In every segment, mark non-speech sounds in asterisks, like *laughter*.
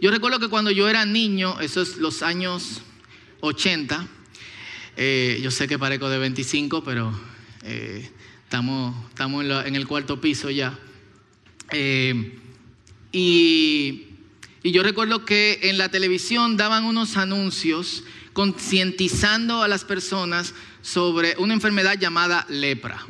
yo recuerdo que cuando yo era niño, esos los años 80, eh, yo sé que parezco de 25, pero eh, estamos, estamos en, el cuarto piso ya. Eh, y, y yo recuerdo que en la televisión daban unos anuncios concientizando a las personas sobre una enfermedad llamada lepra.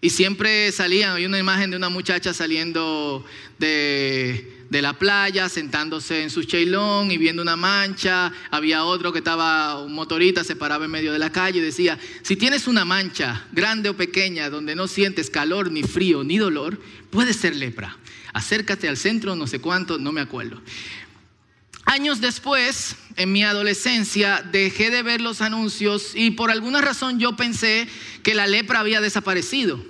Y siempre salían, hay una imagen de una muchacha saliendo de, la playa, sentándose en su cheilón y viendo una mancha. Había otro que estaba, un motorista, se paraba en medio de la calle y decía, si tienes una mancha, grande o pequeña, donde no sientes calor, ni frío, ni dolor, puede ser lepra. Acércate al centro, no sé cuánto, no me acuerdo. Años después, en mi adolescencia, dejé de ver los anuncios y por alguna razón yo pensé que la lepra había desaparecido.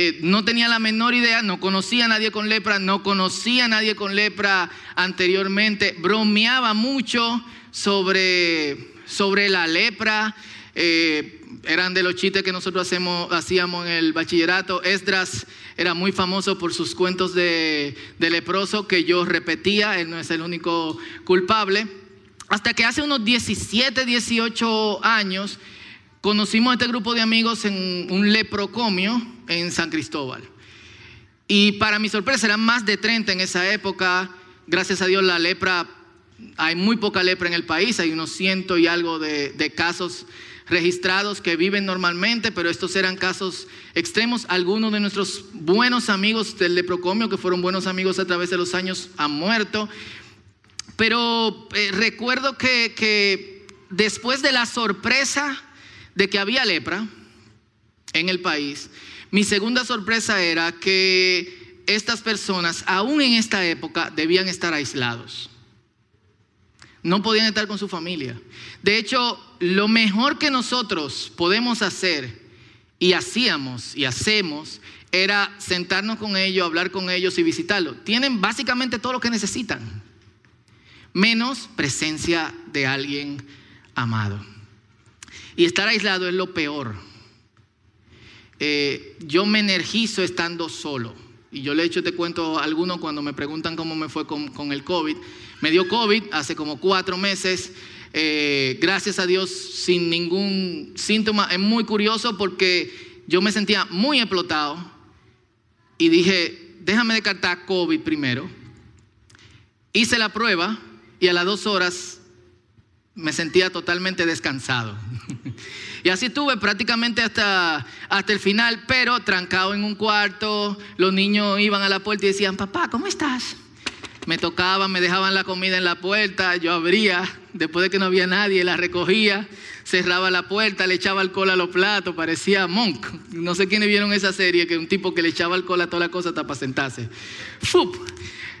Eh, no tenía la menor idea, no conocía a nadie con lepra, no conocía a nadie con lepra anteriormente, bromeaba mucho sobre, sobre la lepra. Eh, eran de los chistes que nosotros hacemos, hacíamos en el bachillerato. Esdras era muy famoso por sus cuentos de, de leproso que yo repetía, él no es el único culpable. Hasta que hace unos 17, 18 años conocimos a este grupo de amigos en un leprocomio en San Cristóbal. Y para mi sorpresa eran más de 30 en esa época. Gracias a Dios la lepra, hay muy poca lepra en el país, hay unos ciento y algo de, casos registrados que viven normalmente, pero estos eran casos extremos. Algunos de nuestros buenos amigos del leprocomio, que fueron buenos amigos a través de los años, han muerto. Pero eh, recuerdo que, que después de la sorpresa de que había lepra en el país, mi segunda sorpresa era que estas personas, aún en esta época, debían estar aislados. No podían estar con su familia. De hecho, lo mejor que nosotros podemos hacer y hacíamos y hacemos era sentarnos con ellos, hablar con ellos y visitarlos. Tienen básicamente todo lo que necesitan, menos presencia de alguien amado. Y estar aislado es lo peor. Eh, yo me energizo estando solo. Y yo le he hecho te cuento a algunos cuando me preguntan cómo me fue con, con el COVID. Me dio COVID hace como cuatro meses. Eh, gracias a Dios sin ningún síntoma. Es muy curioso porque yo me sentía muy explotado y dije, déjame descartar COVID primero. Hice la prueba y a las dos horas me sentía totalmente descansado. *laughs* y así estuve prácticamente hasta, hasta el final, pero trancado en un cuarto. Los niños iban a la puerta y decían, papá, ¿cómo estás? me tocaban, me dejaban la comida en la puerta, yo abría, después de que no había nadie, la recogía, cerraba la puerta, le echaba alcohol a los platos, parecía Monk. No sé quiénes vieron esa serie, que un tipo que le echaba alcohol a toda la cosa hasta para sentarse. ¡Fup!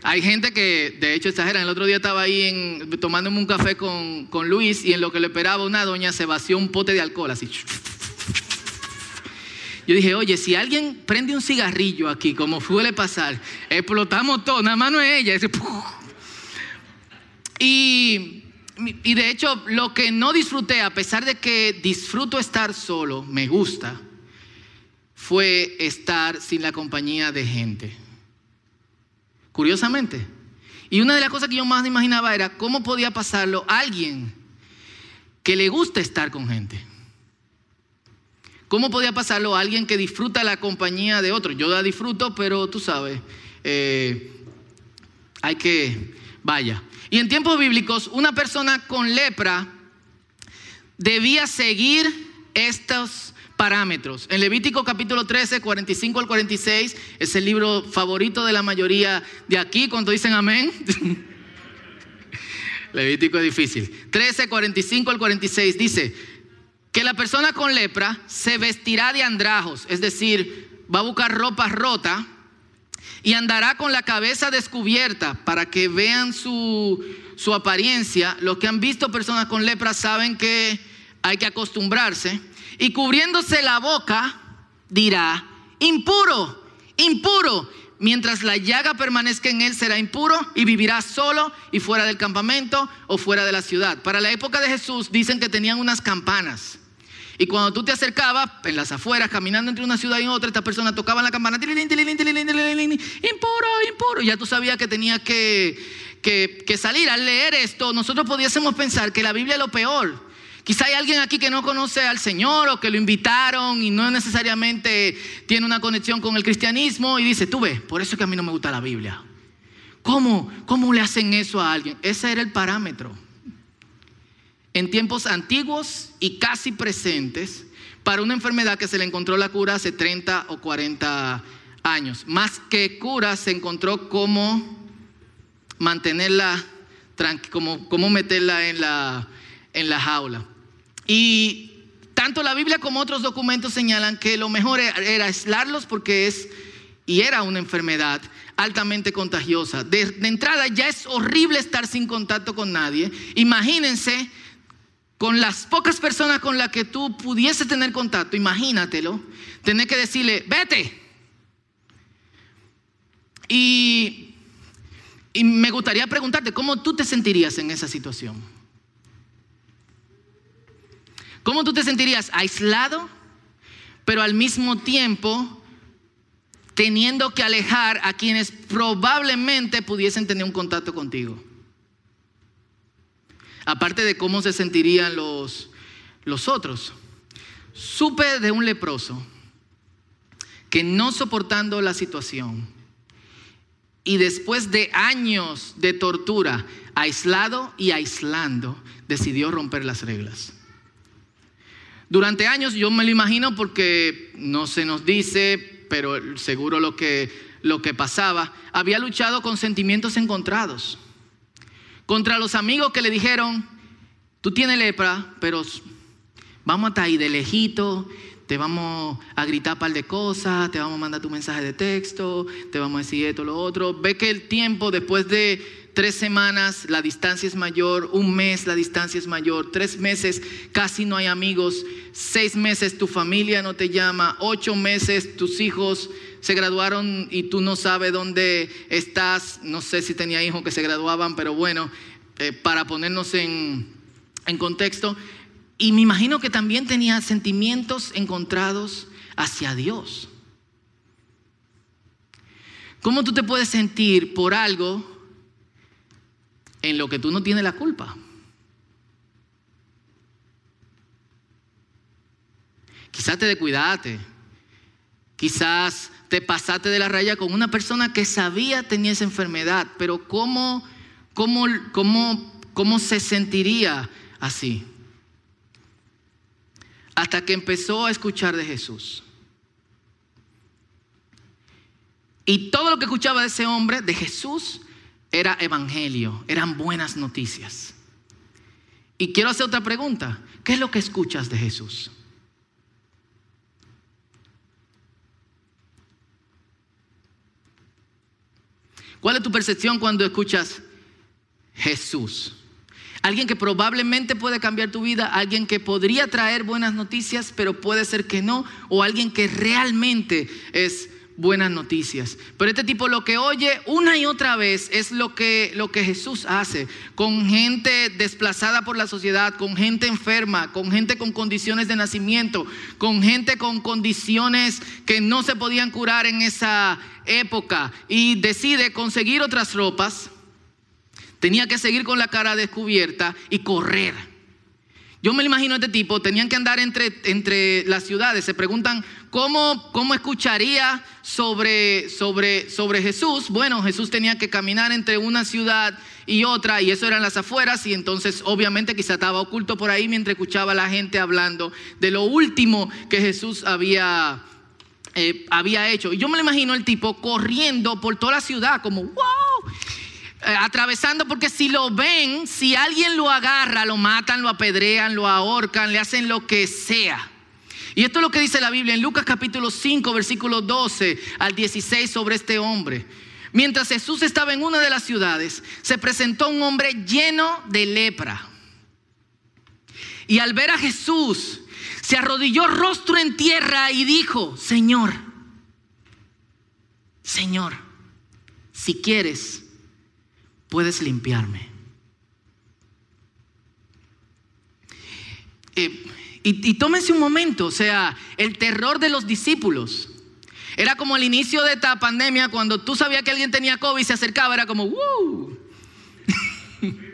Hay gente que, de hecho, exageran. El otro día estaba ahí en, tomándome un café con, con Luis y en lo que le esperaba una doña se vació un pote de alcohol así. Yo dije, oye, si alguien prende un cigarrillo aquí, como suele pasar, explotamos todo, nada más no es ella. y, y de hecho, lo que no disfruté, a pesar de que disfruto estar solo, me gusta, fue estar sin la compañía de gente. Curiosamente. Y una de las cosas que yo más imaginaba era cómo podía pasarlo alguien que le gusta estar con gente. ¿Cómo podía pasarlo a alguien que disfruta la compañía de otro? Yo la disfruto, pero tú sabes, eh, hay que, vaya. Y en tiempos bíblicos, una persona con lepra debía seguir estos parámetros. En Levítico capítulo 13, 45 al 46, es el libro favorito de la mayoría de aquí, cuando dicen amén. *laughs* Levítico es difícil. 13, 45 al 46 dice, que la persona con lepra se vestirá de andrajos, es decir, va a buscar ropa rota y andará con la cabeza descubierta para que vean su, su apariencia. Los que han visto personas con lepra saben que hay que acostumbrarse. Y cubriéndose la boca dirá, impuro, impuro. Mientras la llaga permanezca en él será impuro y vivirá solo y fuera del campamento o fuera de la ciudad. Para la época de Jesús dicen que tenían unas campanas. Y cuando tú te acercabas en las afueras, caminando entre una ciudad y otra, esta persona tocaba la campana, impuro, impuro. Ya tú sabías que tenías que, que, que salir. Al leer esto, nosotros pudiésemos pensar que la Biblia es lo peor. Quizá hay alguien aquí que no conoce al Señor o que lo invitaron y no necesariamente tiene una conexión con el cristianismo y dice, tú ves, por eso es que a mí no me gusta la Biblia. ¿Cómo, ¿Cómo le hacen eso a alguien? Ese era el parámetro. En tiempos antiguos y casi presentes, para una enfermedad que se le encontró la cura hace 30 o 40 años. Más que cura, se encontró cómo mantenerla, cómo, cómo meterla en la, en la jaula. Y tanto la Biblia como otros documentos señalan que lo mejor era aislarlos porque es y era una enfermedad altamente contagiosa. De, entrada ya es horrible estar sin contacto con nadie. Imagínense con las pocas personas con las que tú pudiese tener contacto, imagínatelo, tener que decirle, vete. Y, y me gustaría preguntarte, ¿cómo tú te sentirías en esa situación? ¿Cómo tú te sentirías aislado, pero al mismo tiempo teniendo que alejar a quienes probablemente pudiesen tener un contacto contigo. Aparte de cómo se sentirían los, los otros. Supe de un leproso que no soportando la situación y después de años de tortura, aislado y aislando, decidió romper las reglas. Durante años yo me lo imagino porque no se nos dice, pero seguro lo que, lo que pasaba, había luchado con sentimientos encontrados. Contra los amigos que le dijeron, tú tienes lepra, pero vamos a estar ahí de lejito, te vamos a gritar par de cosas, te vamos a mandar tu mensaje de texto, te vamos a decir esto, lo otro. Ve que el tiempo después de tres semanas la distancia es mayor, un mes la distancia es mayor, tres meses casi no hay amigos, seis meses tu familia no te llama, ocho meses tus hijos se graduaron y tú no sabes dónde estás, no sé si tenía hijos que se graduaban, pero bueno, eh, para ponernos en, en contexto, y me imagino que también tenía sentimientos encontrados hacia Dios. ¿Cómo tú te puedes sentir por algo en lo que tú no tienes la culpa? Quizás te descuidaste, quizás te pasaste de la raya con una persona que sabía tenía esa enfermedad, pero ¿cómo, cómo, cómo, cómo se sentiría así? hasta que empezó a escuchar de Jesús. Y todo lo que escuchaba de ese hombre, de Jesús, era evangelio, eran buenas noticias. Y quiero hacer otra pregunta. ¿Qué es lo que escuchas de Jesús? ¿Cuál es tu percepción cuando escuchas Jesús? Alguien que probablemente puede cambiar tu vida, alguien que podría traer buenas noticias, pero puede ser que no, o alguien que realmente es buenas noticias. Pero este tipo lo que oye una y otra vez es lo que, lo que Jesús hace con gente desplazada por la sociedad, con gente enferma, con gente con condiciones de nacimiento, con gente con condiciones que no se podían curar en esa época y decide conseguir otras ropas Tenía que seguir con la cara descubierta y correr. Yo me lo imagino a este tipo, tenían que andar entre, entre las ciudades, se preguntan cómo, cómo escucharía sobre, sobre, sobre Jesús. Bueno, Jesús tenía que caminar entre una ciudad y otra, y eso eran las afueras, y entonces obviamente quizá estaba oculto por ahí mientras escuchaba a la gente hablando de lo último que Jesús había, eh, había hecho. Y yo me lo imagino el tipo corriendo por toda la ciudad, como, wow, atravesando, porque si lo ven, si alguien lo agarra, lo matan, lo apedrean, lo ahorcan, le hacen lo que sea. Y esto es lo que dice la Biblia en Lucas capítulo 5, versículo 12 al 16 sobre este hombre. Mientras Jesús estaba en una de las ciudades, se presentó un hombre lleno de lepra. Y al ver a Jesús, se arrodilló rostro en tierra y dijo, Señor, Señor, si quieres, puedes limpiarme. Eh, y, y tómense un momento, o sea, el terror de los discípulos. Era como el inicio de esta pandemia, cuando tú sabías que alguien tenía COVID y se acercaba, era como, ¡wow! *laughs*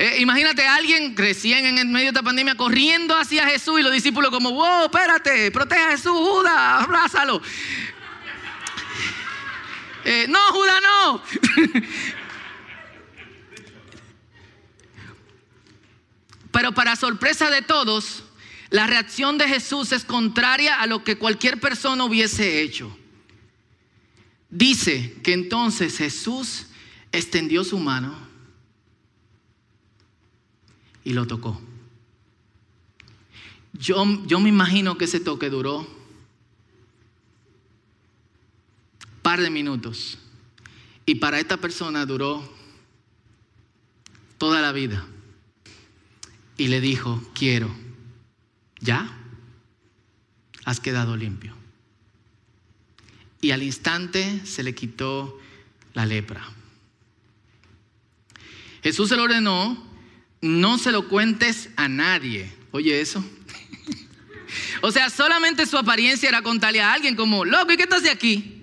Eh, imagínate a alguien recién en el medio de esta pandemia corriendo hacia Jesús y los discípulos como, wow, espérate, protege a Jesús, Judas, abrázalo. *laughs* Eh, no, Judas, no. *laughs* Pero para sorpresa de todos, la reacción de Jesús es contraria a lo que cualquier persona hubiese hecho. Dice que entonces Jesús extendió su mano y lo tocó. Yo, yo me imagino que ese toque duró un par de minutos. Y para esta persona duró toda la vida. Y le dijo, quiero, ¿ya? Has quedado limpio. Y al instante se le quitó la lepra. Jesús se lo ordenó no se lo cuentes a nadie. Oye eso. *laughs* o sea, solamente su apariencia era contarle a alguien como, loco, ¿y qué estás de aquí?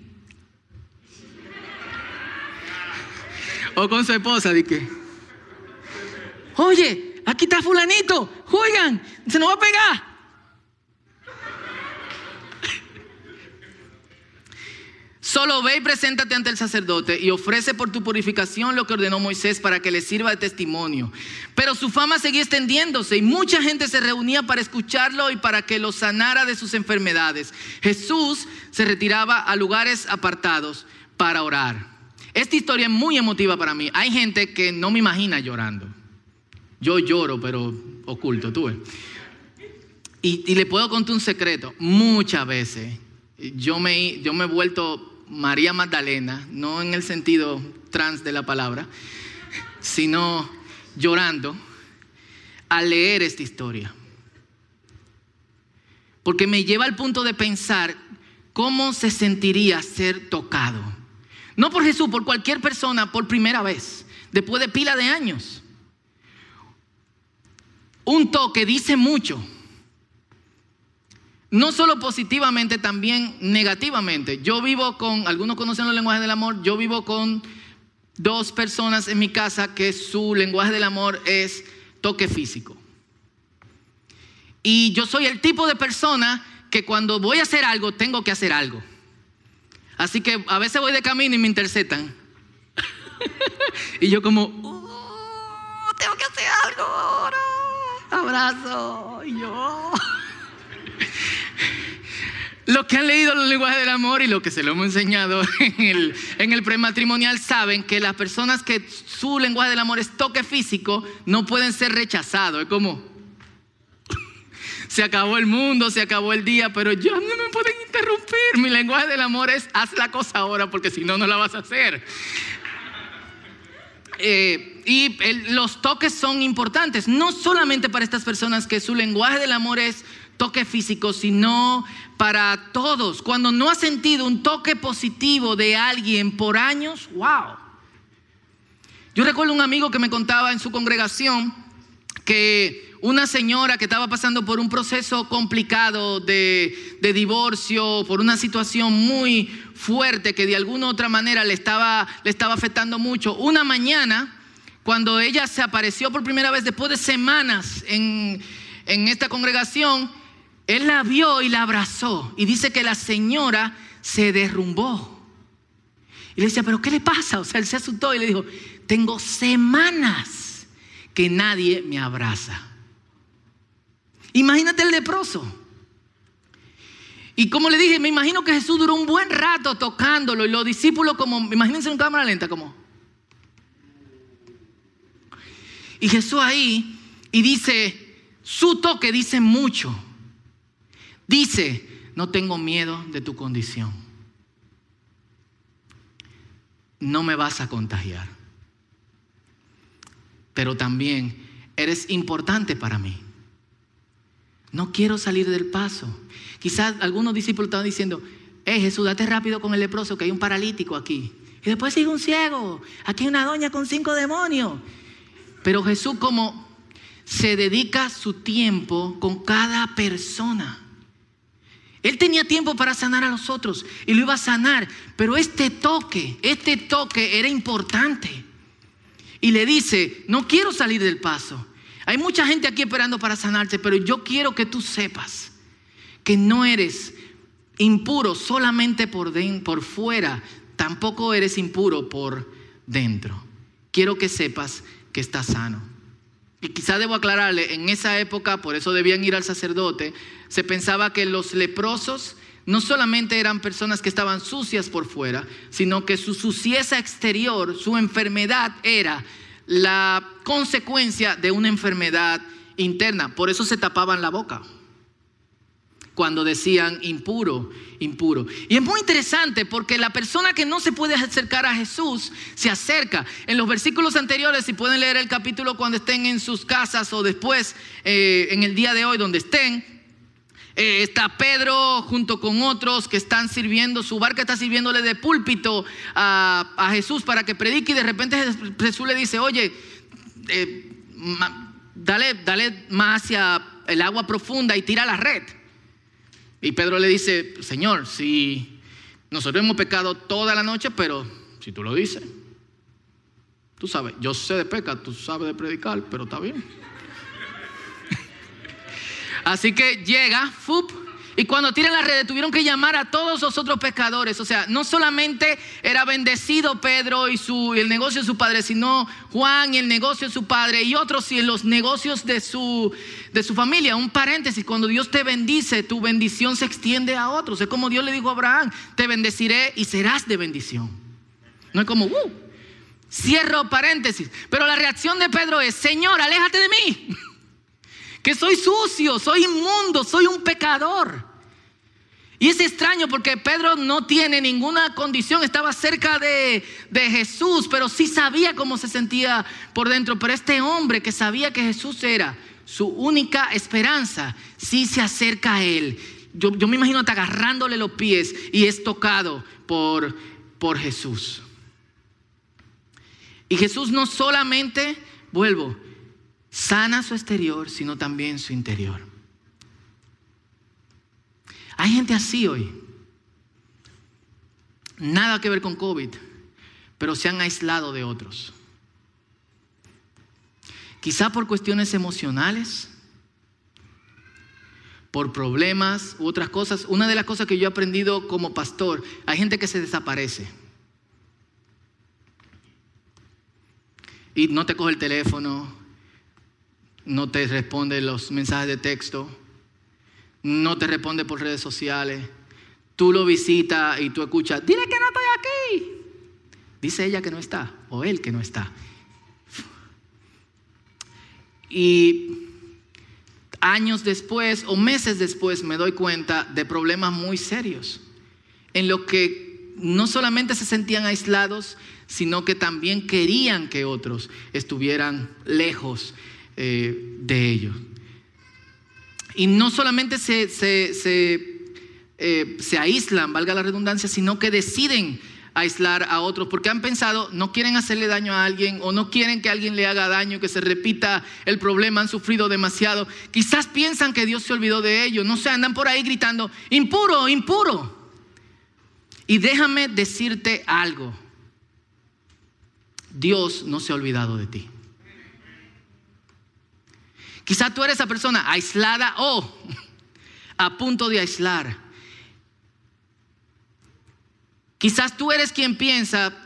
*laughs* o con su esposa, di que, oye, aquí está fulanito, juegan, se nos va a pegar. Solo ve y preséntate ante el sacerdote y ofrece por tu purificación lo que ordenó Moisés para que le sirva de testimonio. Pero su fama seguía extendiéndose y mucha gente se reunía para escucharlo y para que lo sanara de sus enfermedades. Jesús se retiraba a lugares apartados para orar. Esta historia es muy emotiva para mí. Hay gente que no me imagina llorando. Yo lloro, pero oculto, tú ves. Y, le puedo contar un secreto. Muchas veces yo me, yo me he vuelto María Magdalena, no en el sentido trans de la palabra, sino llorando al leer esta historia. Porque me lleva al punto de pensar cómo se sentiría ser tocado. No por Jesús, por cualquier persona por primera vez, después de pila de años. Un toque dice mucho no solo positivamente, también negativamente. Yo vivo con, algunos conocen los lenguajes del amor, yo vivo con dos personas en mi casa que su lenguaje del amor es toque físico. Y yo soy el tipo de persona que cuando voy a hacer algo, tengo que hacer algo. Así que a veces voy de camino y me interceptan. *laughs* y yo como, uh, tengo que hacer algo ahora. Abrazo. Yo... *laughs* Los que han leído los lenguajes del amor y lo que se lo hemos enseñado *laughs* en el, en el prematrimonial saben que las personas que su lenguaje del amor es toque físico no pueden ser rechazados. Es como, *laughs* se acabó el mundo, se acabó el día, pero ya no me pueden interrumpir. Mi lenguaje del amor es haz la cosa ahora porque si no, no la vas a hacer. Eh, y los toques son importantes, no solamente para estas personas que su lenguaje del amor es toque físico, sino para todos. Cuando no has sentido un toque positivo de alguien por años, wow. Yo recuerdo un amigo que me contaba en su congregación que una señora que estaba pasando por un proceso complicado de, de, divorcio, por una situación muy fuerte que de alguna u otra manera le estaba, le estaba afectando mucho, una mañana, cuando ella se apareció por primera vez después de semanas en, en esta congregación, él la vio y la abrazó. Y dice que la señora se derrumbó. Y le decía, pero ¿qué le pasa? O sea, él se asustó y le dijo, tengo semanas que nadie me abraza. Imagínate el leproso. Y como le dije, me imagino que Jesús duró un buen rato tocándolo y los discípulos como, imagínense en cámara lenta como. Y Jesús ahí y dice, su toque dice mucho. Dice, no tengo miedo de tu condición. No me vas a contagiar. Pero también eres importante para mí. No quiero salir del paso. Quizás algunos discípulos estaban diciendo, eh Jesús, date rápido con el leproso, que hay un paralítico aquí. Y después sigue un ciego. Aquí hay una doña con cinco demonios. Pero Jesús como se dedica su tiempo con cada persona. Él tenía tiempo para sanar a los otros y lo iba a sanar, pero este toque, este toque era importante. Y le dice, no quiero salir del paso. Hay mucha gente aquí esperando para sanarte, pero yo quiero que tú sepas que no eres impuro solamente por, por fuera, tampoco eres impuro por dentro. Quiero que sepas que estás sano. Y quizá debo aclararle, en esa época, por eso debían ir al sacerdote, se pensaba que los leprosos no solamente eran personas que estaban sucias por fuera, sino que su sucieza exterior, su enfermedad era la consecuencia de una enfermedad interna. Por eso se tapaban la boca cuando decían impuro, impuro. Y es muy interesante porque la persona que no se puede acercar a Jesús se acerca. En los versículos anteriores, si pueden leer el capítulo cuando estén en sus casas o después eh, en el día de hoy donde estén, eh, está Pedro junto con otros que están sirviendo, su barca está sirviéndole de púlpito a, Jesús para que predique y de repente Jesús le dice, oye, eh, dale, dale más hacia el agua profunda y tira la red. Y Pedro le dice, Señor, si nosotros hemos pecado toda la noche, pero si tú lo dices, tú sabes, yo sé de peca, tú sabes de predicar, pero está bien. Así que llega, y cuando tiran las redes tuvieron que llamar a todos los otros pescadores. O sea, no solamente era bendecido Pedro y, su, el negocio de su padre, sino Juan y el negocio de su padre y otros y los negocios de su, de su familia. Un paréntesis, cuando Dios te bendice, tu bendición se extiende a otros. Es como Dios le dijo a Abraham, te bendeciré y serás de bendición. No es como, uh, cierro paréntesis. Pero la reacción de Pedro es, Señor, aléjate de mí que soy sucio, soy inmundo, soy un pecador. Y es extraño porque Pedro no tiene ninguna condición, estaba cerca de, Jesús, pero sí sabía cómo se sentía por dentro. Pero este hombre que sabía que Jesús era su única esperanza, sí se acerca a él. Yo, me imagino hasta agarrándole los pies y es tocado por, por Jesús. Y Jesús no solamente, vuelvo, sana su exterior, sino también su interior. Hay gente así hoy. Nada que ver con COVID, pero se han aislado de otros. Quizá por cuestiones emocionales, por problemas u otras cosas. Una de las cosas que yo he aprendido como pastor, hay gente que se desaparece. Y no te coge el teléfono, no te responde los mensajes de texto, no te responde por redes sociales, tú lo visitas y tú escuchas, dile que no estoy aquí. Dice ella que no está, o él que no está. Y años después o meses después me doy cuenta de problemas muy serios, en lo que no solamente se sentían aislados, sino que también querían que otros estuvieran lejos eh, de ellos. Y no solamente se, eh, se, aíslan, valga la redundancia, sino que deciden aislar a otros porque han pensado, no quieren hacerle daño a alguien o no quieren que alguien le haga daño, que se repita el problema, han sufrido demasiado. Quizás piensan que Dios se olvidó de ellos, no se andan por ahí gritando, impuro, impuro. Y déjame decirte algo, Dios no se ha olvidado de ti. Quizás tú eres esa persona aislada o a punto de aislar. Quizás tú eres quien piensa,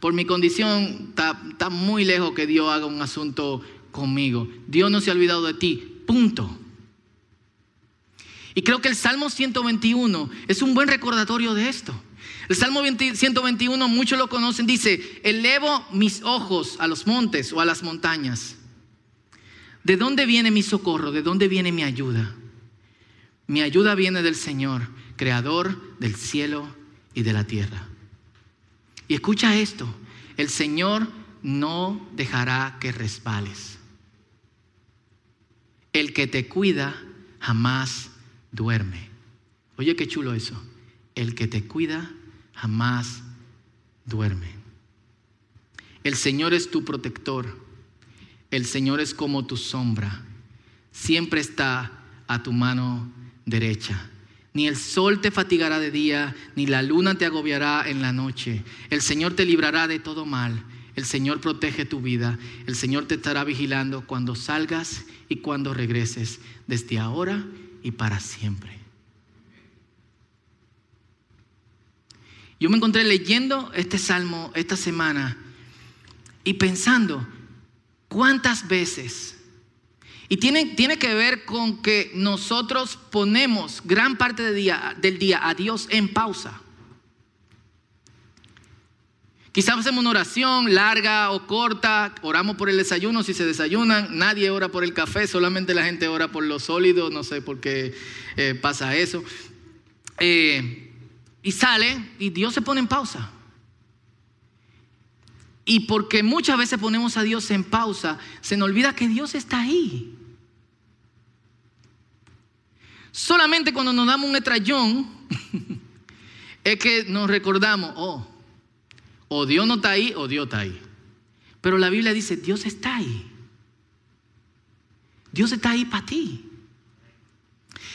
por mi condición, está, muy lejos que Dios haga un asunto conmigo. Dios no se ha olvidado de ti, punto. Y creo que el Salmo 121 es un buen recordatorio de esto. El Salmo 121, muchos lo conocen, dice, elevo mis ojos a los montes o a las montañas. ¿De dónde viene mi socorro? ¿De dónde viene mi ayuda? Mi ayuda viene del Señor, creador del cielo y de la tierra. Y escucha esto, el Señor no dejará que resbales. El que te cuida jamás duerme. Oye, qué chulo eso. El que te cuida jamás duerme. El Señor es tu protector el Señor es como tu sombra, siempre está a tu mano derecha. Ni el sol te fatigará de día, ni la luna te agobiará en la noche. El Señor te librará de todo mal. el Señor protege tu vida, el Señor te estará vigilando cuando salgas y cuando regreses, desde ahora y para siempre. Yo me encontré leyendo este salmo esta semana y pensando, ¿cuántas veces? Y tiene, tiene que ver con que nosotros ponemos gran parte del día, a Dios en pausa. Quizás hacemos una oración larga o corta, oramos por el desayuno si se desayunan, nadie ora por el café, solamente la gente ora por los sólidos, no sé por qué eh, pasa eso. Eh, y sale y Dios se pone en pausa. Y porque muchas veces ponemos a Dios en pausa, se nos olvida que Dios está ahí. Solamente cuando nos damos un estrellón *laughs* es que nos recordamos, oh, o Dios no está ahí o Dios está ahí. Pero la Biblia dice, Dios está ahí. Dios está ahí para ti.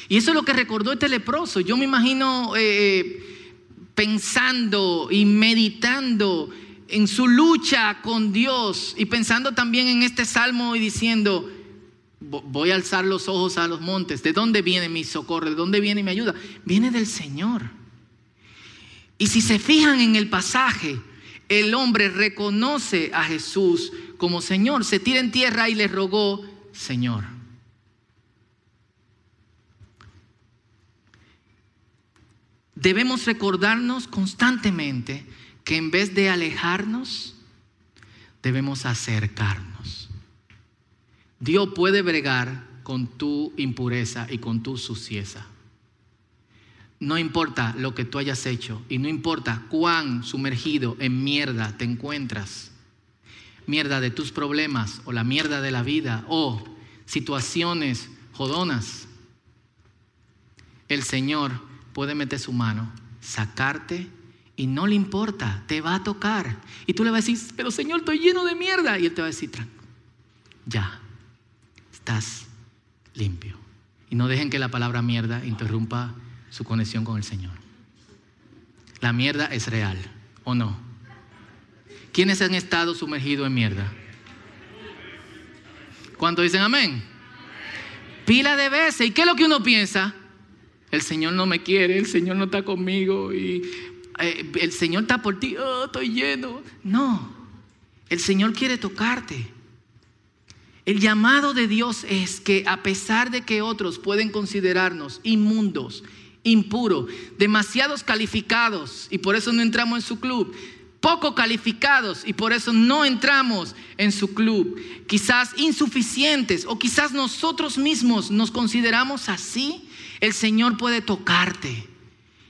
Y eso es lo que recordó este leproso. Yo me imagino eh, pensando y meditando en su lucha con Dios y pensando también en este salmo y diciendo, voy a alzar los ojos a los montes. ¿De dónde viene mi socorro? ¿De dónde viene mi ayuda? Viene del Señor. Y si se fijan en el pasaje, el hombre reconoce a Jesús como Señor, se tira en tierra y le rogó, Señor. Debemos recordarnos constantemente que en vez de alejarnos, debemos acercarnos. Dios puede bregar con tu impureza y con tu sucieza. No importa lo que tú hayas hecho y no importa cuán sumergido en mierda te encuentras, mierda de tus problemas o la mierda de la vida o situaciones jodonas, el Señor puede meter su mano, sacarte y no le importa, te va a tocar. Y tú le vas a decir, pero Señor, estoy lleno de mierda. Y Él te va a decir, ya, estás limpio. Y no dejen que la palabra mierda interrumpa su conexión con el Señor. La mierda es real, ¿o no? ¿Quiénes han estado sumergidos en mierda? ¿Cuántos dicen amén? Pila de veces. ¿Y qué es lo que uno piensa? El Señor no me quiere, el Señor no está conmigo y eh, el Señor está por ti, oh, estoy lleno. No, el Señor quiere tocarte. El llamado de Dios es que a pesar de que otros pueden considerarnos inmundos, impuro, demasiados calificados y por eso no entramos en su club, poco calificados y por eso no entramos en su club, quizás insuficientes o quizás nosotros mismos nos consideramos así, el Señor puede tocarte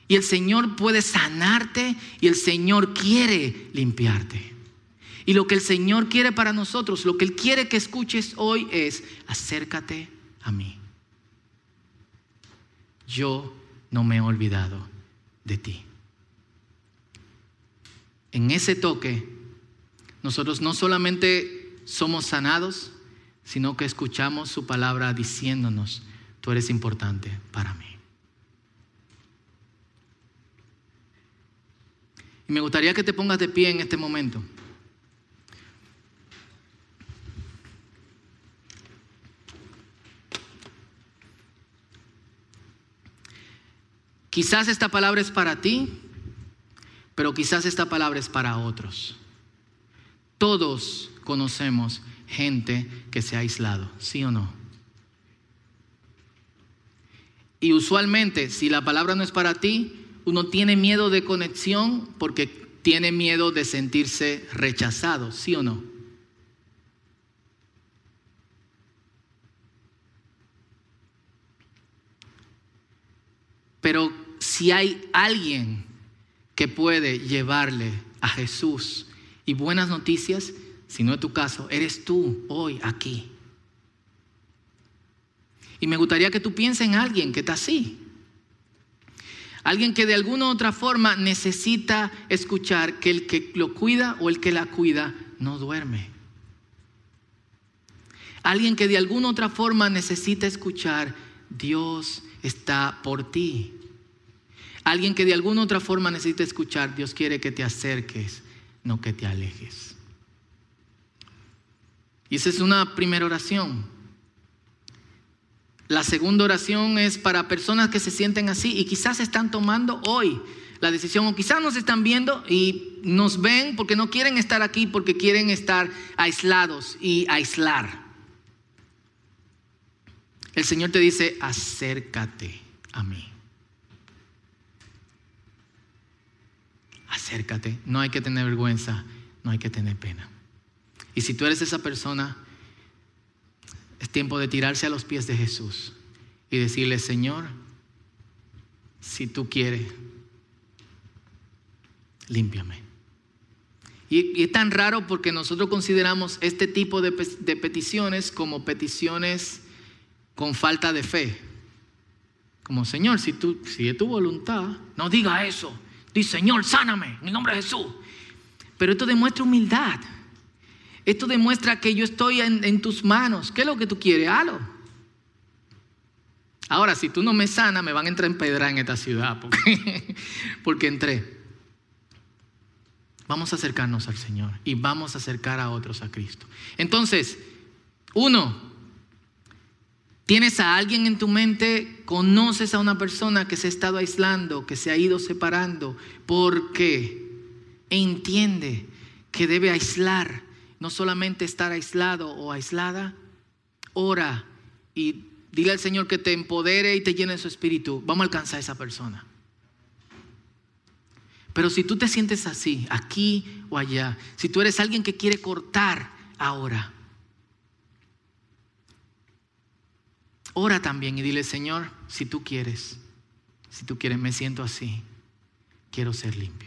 y el Señor puede sanarte y el Señor quiere limpiarte. Y lo que el Señor quiere para nosotros, lo que Él quiere que escuches hoy es, acércate a mí. Yo no me he olvidado de ti. En ese toque, nosotros no solamente somos sanados, sino que escuchamos su palabra diciéndonos, tú eres importante para mí. Y me gustaría que te pongas de pie en este momento. Quizás esta palabra es para ti, pero quizás esta palabra es para otros. Todos conocemos gente que se ha aislado, ¿sí o no? Y usualmente, si la palabra no es para ti, uno tiene miedo de conexión porque tiene miedo de sentirse rechazado, ¿sí o no? Pero si hay alguien que puede llevarle a Jesús y buenas noticias, si no es tu caso, eres tú hoy aquí. Y me gustaría que tú pienses en alguien que está así. Alguien que de alguna u otra forma necesita escuchar que el que lo cuida o el que la cuida no duerme. Alguien que de alguna u otra forma necesita escuchar, Dios está por ti. Alguien que de alguna otra forma necesita escuchar, Dios quiere que te acerques, no que te alejes. Y esa es una primera oración. La segunda oración es para personas que se sienten así y quizás están tomando hoy la decisión o quizás nos están viendo y nos ven porque no quieren estar aquí, porque quieren estar aislados y aislar. El Señor te dice, acércate a mí. Acércate, no hay que tener vergüenza, no hay que tener pena. Y si tú eres esa persona, es tiempo de tirarse a los pies de Jesús y decirle, Señor, si tú quieres, límpiame. Y, es tan raro porque nosotros consideramos este tipo de, peticiones como peticiones con falta de fe. Como Señor, si, tú, si es tu voluntad, no diga eso. Dice, Señor, sáname en el nombre de Jesús. Pero esto demuestra humildad. Esto demuestra que yo estoy en, tus manos. ¿Qué es lo que tú quieres? Halo. Ahora, si tú no me sanas, me van a entrar en pedra en esta ciudad porque, *laughs* porque entré. Vamos a acercarnos al Señor y vamos a acercar a otros a Cristo. Entonces, uno, tienes a alguien en tu mente, conoces a una persona que se ha estado aislando, que se ha ido separando, porque entiende que debe aislar no solamente estar aislado o aislada, ora y dile al Señor que te empodere y te llene de su espíritu. Vamos a alcanzar a esa persona. Pero si tú te sientes así, aquí o allá, si tú eres alguien que quiere cortar ahora, ora también y dile, Señor, si tú quieres, si tú quieres, me siento así, quiero ser limpio.